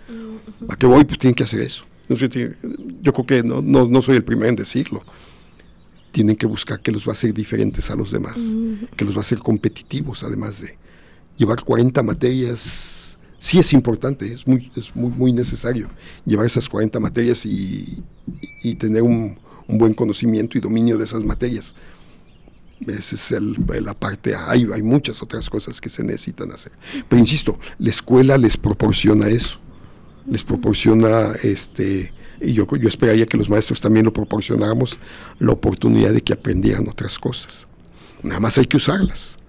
¿A qué voy? Pues tienen que hacer eso. Yo creo que no, no, soy el primero en decirlo tienen que buscar que los va a hacer diferentes a los demás, que los va a hacer competitivos además de llevar 40 materias sí es importante, es muy, es muy, muy necesario llevar esas 40 materias y, tener un, buen conocimiento y dominio de esas materias. Esa es el, la parte, hay, hay muchas otras cosas que se necesitan hacer. Pero insisto, la escuela les proporciona eso, les proporciona este, y yo, yo esperaría que los maestros también lo proporcionáramos, la oportunidad de que aprendieran otras cosas. Nada más hay que usarlas.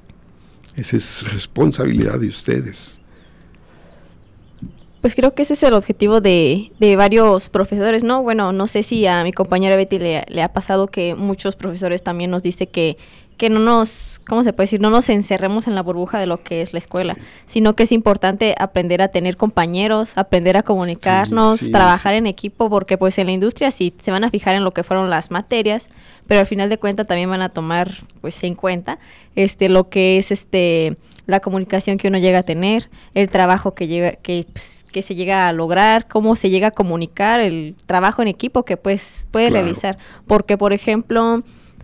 Esa es responsabilidad de ustedes. Pues creo que ese es el objetivo de, de varios profesores, ¿no? Bueno, no sé si a mi compañera Betty le, ha pasado que muchos profesores también nos dice que, que no nos, ¿cómo se puede decir? No nos encerremos en la burbuja de lo que es la escuela, sino que es importante aprender a tener compañeros, aprender a comunicarnos, trabajar en equipo, porque pues en la industria sí se van a fijar en lo que fueron las materias, pero al final de cuentas también van a tomar pues en cuenta este lo que es este la comunicación que uno llega a tener, el trabajo que llega que pues, que se llega a lograr, cómo se llega a comunicar, el trabajo en equipo que pues puede revisar, porque por ejemplo,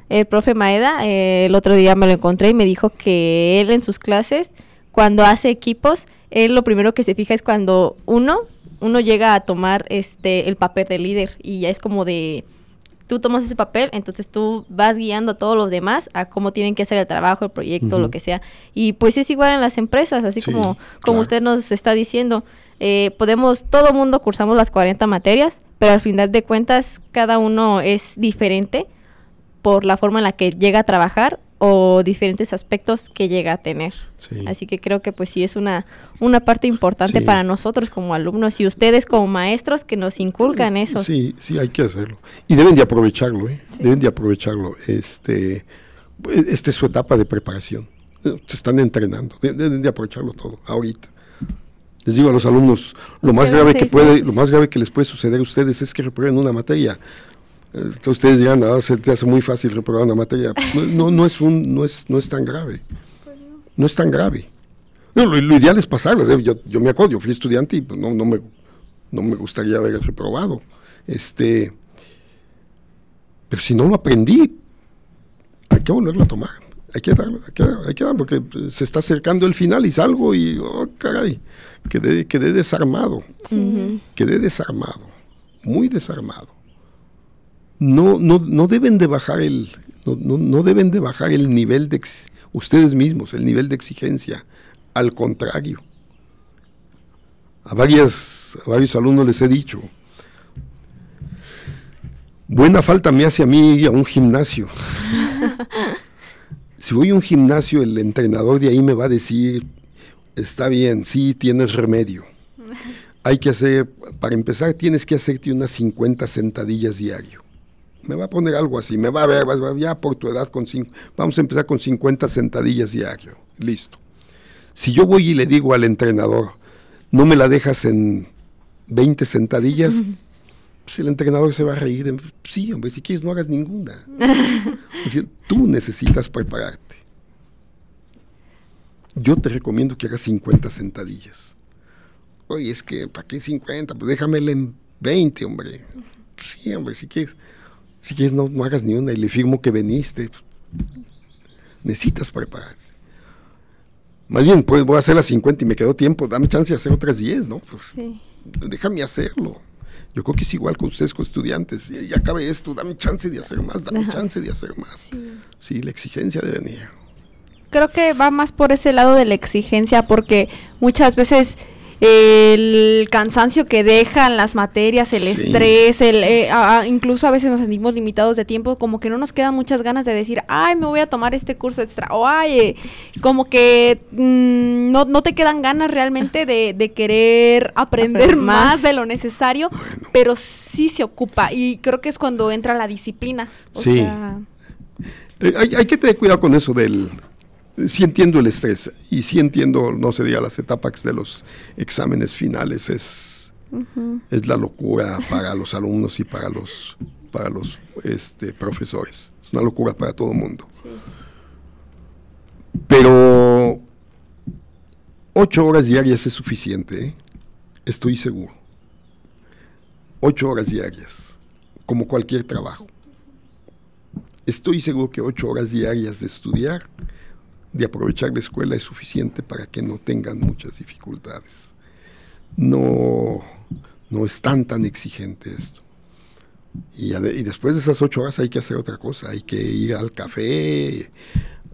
el profe Maeda eh, el otro día me lo encontré y me dijo que él en sus clases cuando hace equipos, él lo primero que se fija es cuando uno uno llega a tomar este el papel de líder y ya es como de tú tomas ese papel, entonces tú vas guiando a todos los demás a cómo tienen que hacer el trabajo, el proyecto, lo que sea. Y pues es igual en las empresas, así como, como usted nos está diciendo. Eh, podemos, todo mundo cursamos las 40 materias, pero al final de cuentas cada uno es diferente por la forma en la que llega a trabajar o diferentes aspectos que llega a tener. Así que creo que pues sí es una, una parte importante para nosotros como alumnos y ustedes como maestros que nos inculcan eso. Sí, sí, hay que hacerlo. Y deben de aprovecharlo, ¿eh? Deben de aprovecharlo. Este, esta es su etapa de preparación. Se están entrenando, deben de aprovecharlo todo, ahorita. Les digo a los alumnos, lo Nos más grave que puede, lo más grave que les puede suceder a ustedes es que reprueben una materia. Entonces ustedes dirán, ah, se te hace muy fácil reprobar una materia. No, no, no es un, no es, no es tan grave. No es tan grave. No, lo, lo ideal es pasarlas. ¿eh? Yo, yo me acuerdo, yo fui estudiante y pues, no, no me, no me gustaría haber reprobado. Este, pero si no lo aprendí, hay que volverlo a tomar. Hay que darlo, hay que, hay que darlo, porque eh, se está acercando el final y salgo y, oh, caray, quedé, quedé desarmado. Quedé desarmado, muy desarmado. No, no, no deben de bajar el, no, no- no deben de bajar el nivel de ex- ustedes mismos, el nivel de exigencia. Al contrario. A, varias, a varios alumnos les he dicho, buena falta me hace a mí ir a un gimnasio. si voy a un gimnasio, el entrenador de ahí me va a decir, está bien, sí, tienes remedio. Hay que hacer, para empezar, tienes que hacerte unas 50 sentadillas diario. Me va a poner algo así, me va a ver, ya por tu edad, con cin- vamos a empezar con 50 sentadillas diario. Listo. Si yo voy y le digo al entrenador, no me la dejas en 20 sentadillas, pues el entrenador se va a reír. sí, hombre, si quieres no hagas ninguna. Es decir, tú necesitas prepararte. Yo te recomiendo que hagas 50 sentadillas. Oye, es que, ¿para qué 50? Pues déjamela en 20, hombre. Sí, hombre, si quieres, si quieres no, no hagas ni una y le firmo que veniste. Necesitas prepararte. Más bien, pues voy a hacer las 50 y me quedó tiempo. Dame chance de hacer otras 10, ¿no? Pues, Sí. déjame hacerlo. Yo creo que es igual con ustedes, con estudiantes. Ya, ya acabé esto, dame chance de hacer más, dame chance de hacer más. Sí, la exigencia de venir. creo que va más por ese lado de la exigencia porque muchas veces el cansancio que dejan las materias, el Sí. estrés, el eh, a- a- incluso a veces nos sentimos limitados de tiempo, como que no nos quedan muchas ganas de decir, ay, me voy a tomar este curso extra, o ay, eh, como que mm, no, no te quedan ganas realmente de, de querer aprender Aprender más. más. de lo necesario, pero sí se ocupa y creo que es cuando entra la disciplina. O Sí. sea, Eh, hay, hay que tener cuidado con eso del... Sí entiendo el estrés y sí entiendo, no se diga, las etapas de los exámenes finales. Es, es la locura para los alumnos y para los, para los este, profesores. Es una locura para todo el mundo. Pero ocho horas diarias es suficiente, ¿eh? estoy seguro. Ocho horas diarias, como cualquier trabajo. Estoy seguro que ocho horas diarias de estudiar, de aprovechar la escuela es suficiente para que no tengan muchas dificultades. No, no es tan tan exigente esto. Y, y después de esas ocho horas hay que hacer otra cosa, hay que ir al café,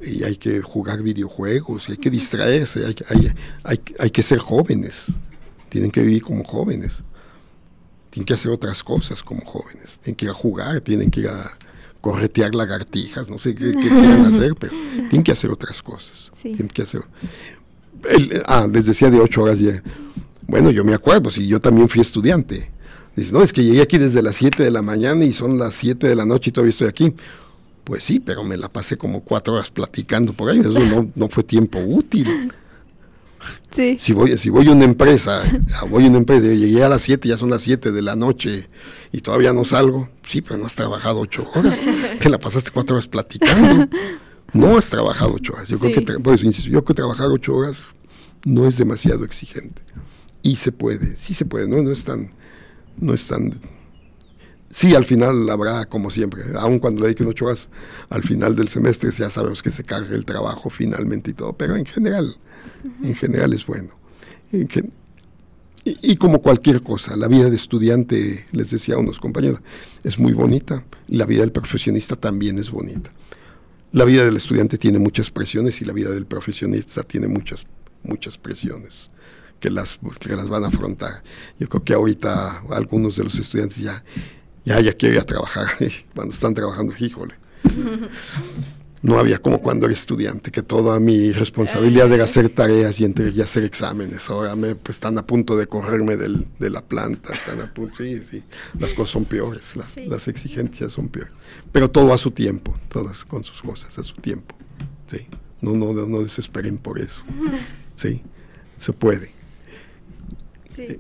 y hay que jugar videojuegos, y hay que distraerse, hay, hay, hay, hay que ser jóvenes, tienen que vivir como jóvenes, tienen que hacer otras cosas como jóvenes, tienen que ir a jugar, tienen que ir a corretear lagartijas, no sé qué, qué quieran hacer, pero tienen que hacer otras cosas. Sí. Tienen que hacer. El- ah, les decía de ocho horas ya. Bueno, yo me acuerdo, si yo también fui estudiante. Dice, no, es que llegué aquí desde las 7 de la mañana y son las 7 de la noche y todavía estoy aquí. Pues sí, pero me la pasé como cuatro horas platicando por ahí, eso no, no fue tiempo útil. sí. Si voy, si voy a una empresa, voy a una empresa, llegué a las 7, ya son las 7 de la noche y todavía no salgo. Sí, pero no has trabajado ocho horas. Te la pasaste cuatro horas platicando. No has trabajado ocho horas. Yo creo que, tra- por eso insisto, yo creo que trabajar ocho horas no es demasiado exigente. Y se puede, sí se puede, no, no es tan, no es tan Sí, al final habrá, como siempre, aun cuando le dediquen ocho horas, al final del semestre ya sabemos que se carga el trabajo finalmente y todo, pero en general, en general es bueno. En gen- y, y como cualquier cosa, la vida de estudiante, les decía a unos compañeros, es muy bonita, y la vida del profesionista también es bonita. La vida del estudiante tiene muchas presiones y la vida del profesionista tiene muchas, muchas presiones que las, que las van a afrontar. Yo creo que ahorita algunos de los estudiantes ya, ya, ya quieren ir a trabajar, cuando están trabajando, híjole. No había como cuando era estudiante, que toda mi responsabilidad era hacer tareas y, entre, y hacer exámenes. Ahora me, pues, están a punto de correrme del, de la planta, están a punto, sí, sí, las cosas son peores, las, las exigencias son peores. Pero todo a su tiempo, todas con sus cosas a su tiempo. Sí, no, no, no desesperen por eso. Sí, se puede. Sí.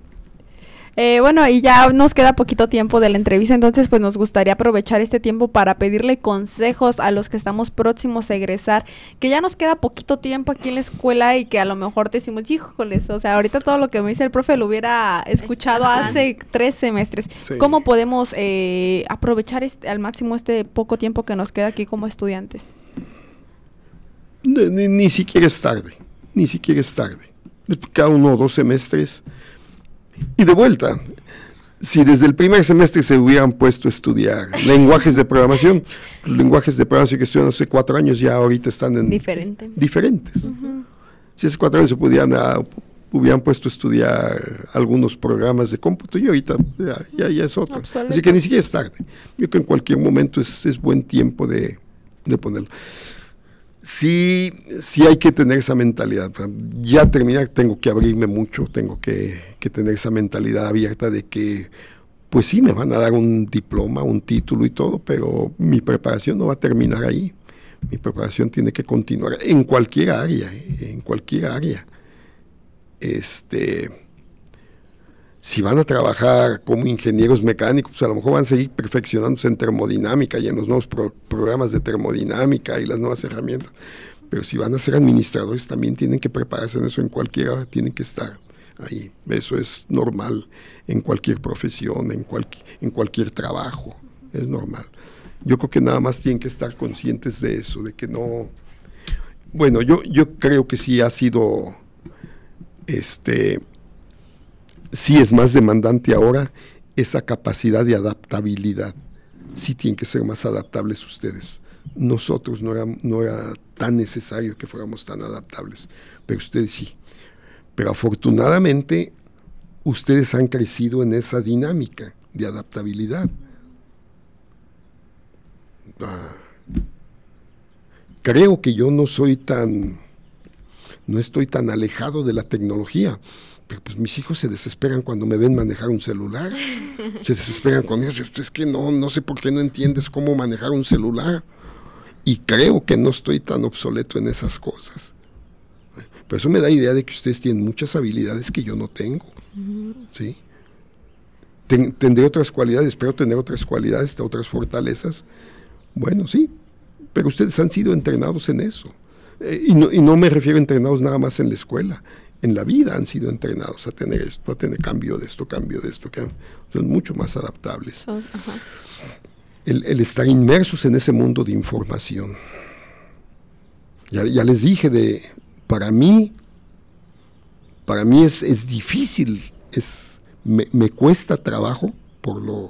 Eh, bueno, y ya nos queda poquito tiempo de la entrevista, entonces pues nos gustaría aprovechar este tiempo para pedirle consejos a los que estamos próximos a egresar, que ya nos queda poquito tiempo aquí en la escuela y que a lo mejor decimos, híjoles, o sea, ahorita todo lo que me dice el profe lo hubiera escuchado Ajá. hace tres semestres. Sí. ¿Cómo podemos eh, aprovechar este- al máximo este poco tiempo que nos queda aquí como estudiantes? Ni, ni- ni siquiera es tarde, ni siquiera es tarde. Cada uno o dos semestres. Y de vuelta, si desde el primer semestre se hubieran puesto a estudiar lenguajes de programación, los lenguajes de programación que estudian hace cuatro años ya ahorita están en Diferente. diferentes. Si hace cuatro años se pudieran, ah, hubieran puesto a estudiar algunos programas de cómputo y ahorita ya, ya, ya es otro. Así que ni siquiera es tarde. Yo creo que en cualquier momento es, es buen tiempo de, de ponerlo. Sí, sí hay que tener esa mentalidad. Ya terminar, tengo que abrirme mucho, tengo que, que tener esa mentalidad abierta de que, pues sí, me van a dar un diploma, un título y todo, pero mi preparación no va a terminar ahí. Mi preparación tiene que continuar en cualquier área, ¿eh? en cualquier área. Este, si van a trabajar como ingenieros mecánicos, pues a lo mejor van a seguir perfeccionándose en termodinámica y en los nuevos pro- programas de termodinámica y las nuevas herramientas. Pero si van a ser administradores, también tienen que prepararse en eso en cualquier área, tienen que estar ahí. Eso es normal en cualquier profesión, en, cualqui- en cualquier trabajo, es normal. Yo creo que nada más tienen que estar conscientes de eso, de que no... Bueno, yo, yo creo que sí ha sido, este, sí es más demandante ahora esa capacidad de adaptabilidad. Sí tienen que ser más adaptables ustedes. Nosotros no era, no era tan necesario que fuéramos tan adaptables, pero ustedes sí. Pero afortunadamente ustedes han crecido en esa dinámica de adaptabilidad. Ah, creo que yo no soy tan, no estoy tan alejado de la tecnología. Pero pues mis hijos se desesperan cuando me ven manejar un celular. Se desesperan conmigo. Es que no, no sé por qué no entiendes cómo manejar un celular. Y creo que no estoy tan obsoleto en esas cosas. Pero eso me da idea de que ustedes tienen muchas habilidades que yo no tengo. ¿Sí? Ten- tendré otras cualidades, espero tener otras cualidades, otras fortalezas. Bueno, sí, pero ustedes han sido entrenados en eso. Eh, y, no, y no me refiero a entrenados nada más en la escuela, en la vida han sido entrenados a tener esto, a tener cambio de esto, cambio de esto, que son mucho más adaptables. El, el estar inmersos en ese mundo de información. Ya, ya les dije, de, para mí, para mí es, es difícil, es, me, me cuesta trabajo por lo,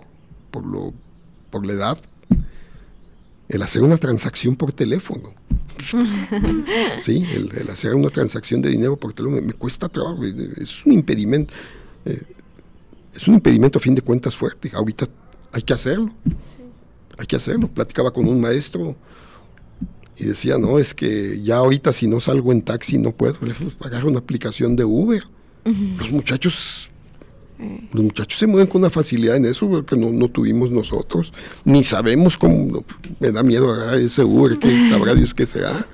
por lo, por la edad, el hacer una transacción por teléfono. sí, el, el hacer una transacción de dinero por teléfono me, me cuesta trabajo, eh, es un impedimento, eh, es un impedimento a fin de cuentas fuerte. Ahorita hay que hacerlo, hay que hacerlo. Platicaba con un maestro y decía, no, es que ya ahorita si no salgo en taxi no puedo, le pues, agarro una aplicación de Uber. Los muchachos los muchachos se mueven con una facilidad en eso que no, no tuvimos nosotros, ni sabemos cómo, me da miedo agarrar ese Uber, que sabrá Dios qué será.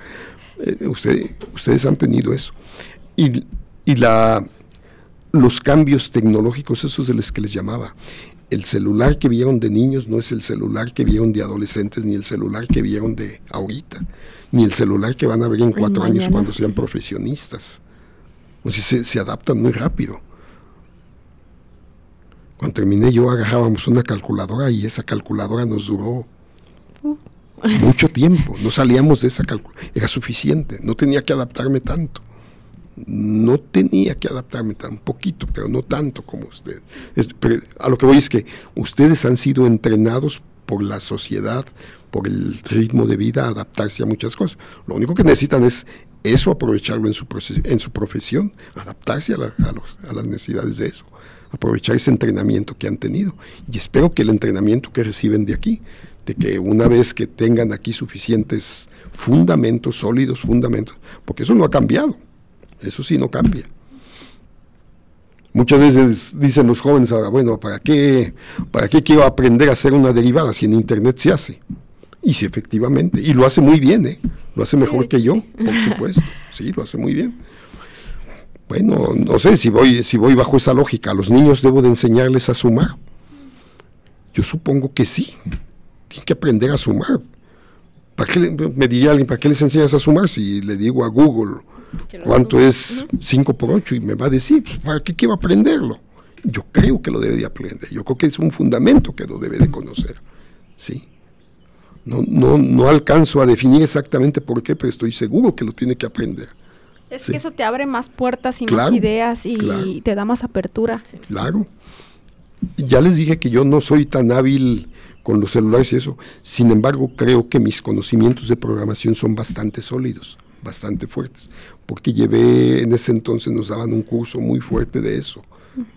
Eh, usted- ustedes han tenido eso. Y, y la, los cambios tecnológicos, esos de los que les llamaba. El celular que vieron de niños no es el celular que vieron de adolescentes, ni el celular que vieron de ahorita, ni el celular que van a ver en cuatro años cuando sean profesionistas. O sea, se, se adaptan muy rápido. Cuando terminé yo agarrábamos una calculadora y esa calculadora nos duró mucho tiempo. No salíamos de esa calculadora. Era suficiente. No tenía que adaptarme tanto. No tenía que adaptarme tan poquito, pero no tanto como usted. A lo que voy es que ustedes han sido entrenados por la sociedad, por el ritmo de vida, a adaptarse a muchas cosas. Lo único que necesitan es eso, aprovecharlo en su, en su profesión, adaptarse a, la- a los- a las necesidades de eso, aprovechar ese entrenamiento que han tenido. Y espero que el entrenamiento que reciben de aquí, de que una vez que tengan aquí suficientes fundamentos, sólidos fundamentos, porque eso no ha cambiado, eso sí no cambia. Muchas veces dicen los jóvenes ahora, bueno, ¿para qué, ¿para qué quiero aprender a hacer una derivada si en Internet se hace? Y sí, efectivamente, y lo hace muy bien, ¿eh? lo hace mejor que yo, por supuesto, sí, lo hace muy bien. Bueno, no sé si voy, si voy bajo esa lógica. A los niños debo de enseñarles a sumar. Yo supongo que sí. Tienen que aprender a sumar. ¿Para qué me diría alguien, ¿para qué les enseñas a sumar si le digo a Google cuánto es 5 por 8 y me va a decir, pues, ¿para qué quiero aprenderlo? Yo creo que lo debe de aprender. Yo creo que es un fundamento que lo debe de conocer. Sí. No, no, no alcanzo a definir exactamente por qué, pero estoy seguro que lo tiene que aprender. Es que eso te abre más puertas y más ideas y te da más apertura. Claro. Ya les dije que yo no soy tan hábil con los celulares y eso. Sin embargo, creo que mis conocimientos de programación son bastante sólidos, bastante fuertes, porque llevé, en ese entonces nos daban un curso muy fuerte de eso,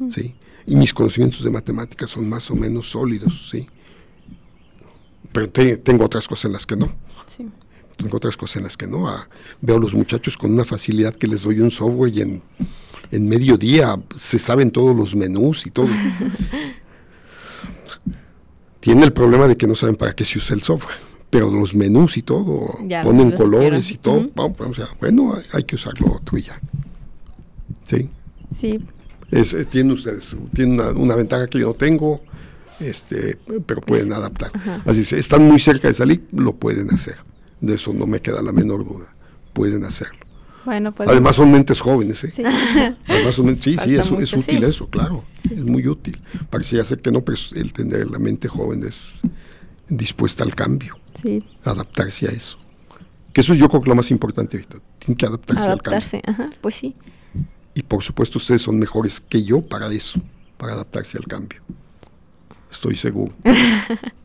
¿sí? Y mis conocimientos de matemáticas son más o menos sólidos, ¿sí? Pero tengo otras cosas en las que no. Sí tengo otras cosas en las que no. Ah, veo a los muchachos con una facilidad que les doy un software y en, en medio día se saben todos los menús y todo. Tiene el problema de que no saben para qué se usa el software, pero los menús y todo, ponen colores y todo. bueno, hay, que usarlo otro y ya. Sí. Sí. Es, eh, tienen ustedes, tienen una, ventaja que yo no tengo, este, pero pueden adaptar. Así es, están muy cerca de salir, lo pueden hacer. De eso no me queda la menor duda. Pueden hacerlo. Bueno, pues Además son mentes jóvenes, ¿eh? Sí, Además son sí, sí, eso, es útil eso, claro. Es muy útil. Parecía ser que no, pero el tener la mente joven es dispuesta al cambio. Sí. Adaptarse a eso. Que eso yo creo que lo más importante ahorita. Tienen que adaptarse, adaptarse al cambio. Ajá, pues sí. Y por supuesto ustedes son mejores que yo para eso, para adaptarse al cambio. Estoy seguro.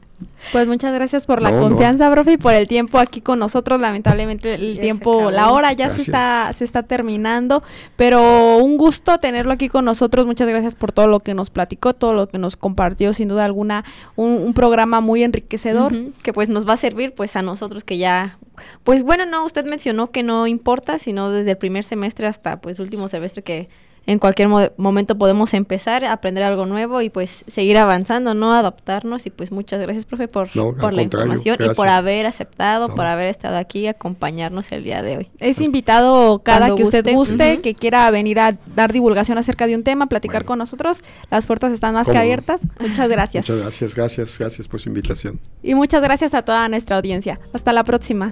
Pues muchas gracias por la confianza, profe, y por el tiempo aquí con nosotros. Lamentablemente el tiempo, la hora ya se está, se está terminando, pero un gusto tenerlo aquí con nosotros. Muchas gracias por todo lo que nos platicó, todo lo que nos compartió, sin duda alguna, un, programa muy enriquecedor. Que pues nos va a servir pues a nosotros que ya, pues bueno, no, usted mencionó que no importa, sino desde el primer semestre hasta pues último semestre que en cualquier momento podemos empezar a aprender algo nuevo y pues seguir avanzando, ¿no? Adaptarnos y pues muchas gracias, profe, por, por la información y por haber aceptado, por haber estado aquí y acompañarnos el día de hoy. Es invitado cada que usted guste, que quiera venir a dar divulgación acerca de un tema, platicar con nosotros. Las puertas están más que abiertas. Muchas gracias. Muchas gracias, gracias, gracias por su invitación. Y muchas gracias a toda nuestra audiencia. Hasta la próxima.